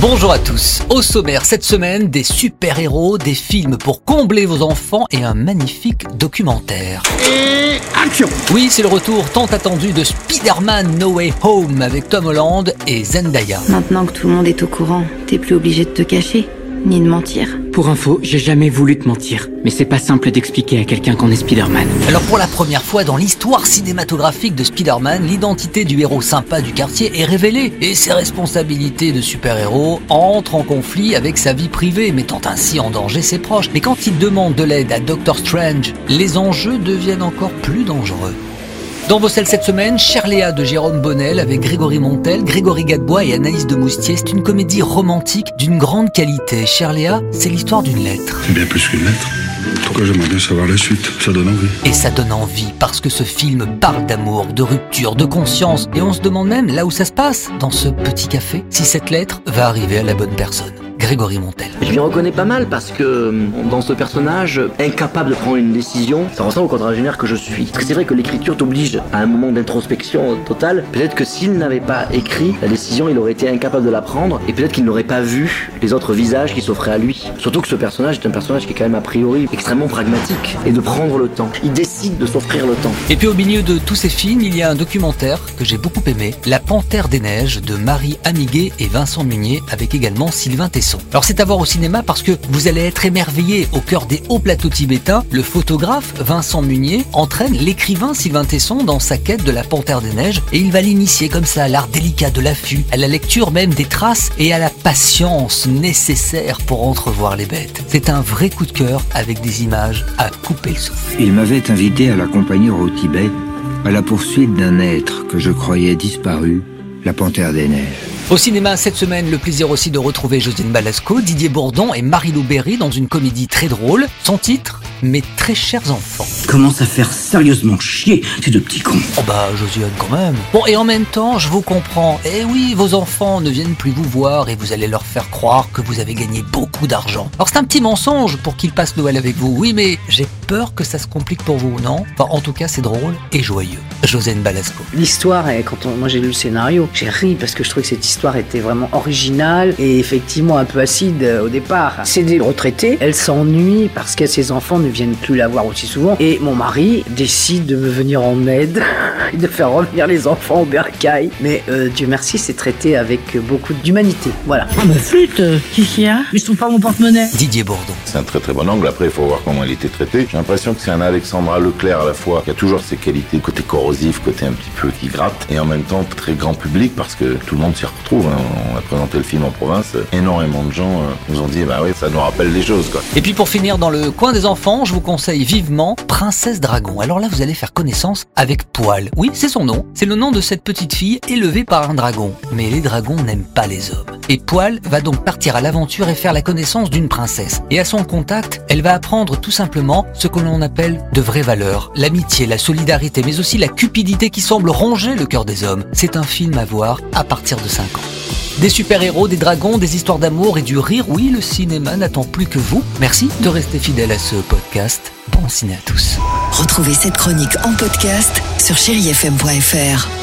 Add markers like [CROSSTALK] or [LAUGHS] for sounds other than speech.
Bonjour à tous. Au sommaire cette semaine, des super-héros, des films pour combler vos enfants et un magnifique documentaire. Et action Oui, c'est le retour tant attendu de Spider-Man No Way Home avec Tom Holland et Zendaya. Maintenant que tout le monde est au courant, t'es plus obligé de te cacher, ni de mentir. Pour info, j'ai jamais voulu te mentir. Mais c'est pas simple d'expliquer à quelqu'un qu'on est Spider-Man. Alors pour la première fois dans l'histoire cinématographique de Spider-Man, l'identité du héros sympa du quartier est révélée et ses responsabilités de super-héros entrent en conflit avec sa vie privée, mettant ainsi en danger ses proches. Mais quand il demande de l'aide à Doctor Strange, les enjeux deviennent encore plus dangereux. Dans vos selles cette semaine, Cherléa de Jérôme Bonnel avec Grégory Montel, Grégory Gadebois et Anaïs de Moustier. C'est une comédie romantique d'une grande qualité. Cherléa, c'est l'histoire d'une lettre. C'est bien plus qu'une lettre. Pourquoi j'aimerais bien savoir la suite? Ça donne envie. Et ça donne envie parce que ce film parle d'amour, de rupture, de conscience. Et on se demande même là où ça se passe, dans ce petit café, si cette lettre va arriver à la bonne personne. Grégory Montel. Je m'y reconnais pas mal parce que dans ce personnage, incapable de prendre une décision, ça ressemble au quadragénaire que je suis. Parce que c'est vrai que l'écriture t'oblige à un moment d'introspection totale. Peut-être que s'il n'avait pas écrit la décision, il aurait été incapable de la prendre et peut-être qu'il n'aurait pas vu les autres visages qui s'offraient à lui. Surtout que ce personnage est un personnage qui est quand même a priori extrêmement pragmatique et de prendre le temps. Il décide de s'offrir le temps. Et puis au milieu de tous ces films, il y a un documentaire que j'ai beaucoup aimé, La Panthère des Neiges de Marie Amiguet et Vincent Munier avec également Sylvain Tesson. Alors c'est à voir au cinéma parce que vous allez être émerveillé au cœur des hauts plateaux tibétains. Le photographe Vincent Munier entraîne l'écrivain Sylvain Tesson dans sa quête de la Panthère des Neiges et il va l'initier comme ça à l'art délicat de l'affût, à la lecture même des traces et à la patience nécessaire pour entrevoir les bêtes. C'est un vrai coup de cœur avec des images à couper le souffle. Il m'avait invité à l'accompagner au Tibet à la poursuite d'un être que je croyais disparu, la panthère des neiges. Au cinéma, cette semaine, le plaisir aussi de retrouver Josine Balasco, Didier Bourdon et Marie-Lou Berry dans une comédie très drôle. Son titre Mes très chers enfants. Commence à faire sérieusement chier ces deux petits cons. Oh bah, Josiane quand même. Bon, et en même temps, je vous comprends. Eh oui, vos enfants ne viennent plus vous voir et vous allez leur faire croire que vous avez gagné beaucoup d'argent. Alors c'est un petit mensonge pour qu'ils passent Noël avec vous, oui, mais j'ai peur que ça se complique pour vous, non? Enfin, en tout cas, c'est drôle et joyeux. Josène Balasco. L'histoire, est- quand on- moi j'ai lu le scénario, j'ai ri parce que je trouvais que cette histoire était vraiment originale et effectivement un peu acide euh, au départ. C'est des retraités, elle s'ennuie parce que ses enfants ne viennent plus la voir aussi souvent et mon mari décide de me venir en aide et [LAUGHS] de faire revenir les enfants au bercail. Mais euh, Dieu merci, c'est traité avec beaucoup d'humanité. Voilà. Ah bah flûte, qu'est-ce qu'il y a Je trouve pas mon porte-monnaie. Didier Bourdon. C'est un très très bon angle. Après, il faut voir comment il était traité. J'ai l'impression que c'est un Alexandra Leclerc à la fois qui a toujours ses qualités, côté corrosif, côté un petit peu qui gratte, et en même temps très grand public parce que tout le monde s'y retrouve. hein. On a présenté le film en province. Énormément de gens euh, nous ont dit, bah oui, ça nous rappelle les choses, quoi. Et puis pour finir dans le coin des enfants, je vous conseille vivement Princesse Dragon. Alors là, vous allez faire connaissance avec Poil. Oui, c'est son nom. C'est le nom de cette petite fille élevée par un dragon. Mais les dragons n'aiment pas les hommes. Et Poil va donc partir à l'aventure et faire la connaissance d'une princesse. Et à son contact, elle va apprendre tout simplement ce que l'on appelle de vraies valeurs. L'amitié, la solidarité, mais aussi la cupidité qui semble ronger le cœur des hommes. C'est un film à voir à partir de 5 ans. Des super-héros, des dragons, des histoires d'amour et du rire, oui, le cinéma n'attend plus que vous. Merci de rester fidèle à ce podcast. Bon ciné à tous. Retrouvez cette chronique en podcast sur chérifm.fr.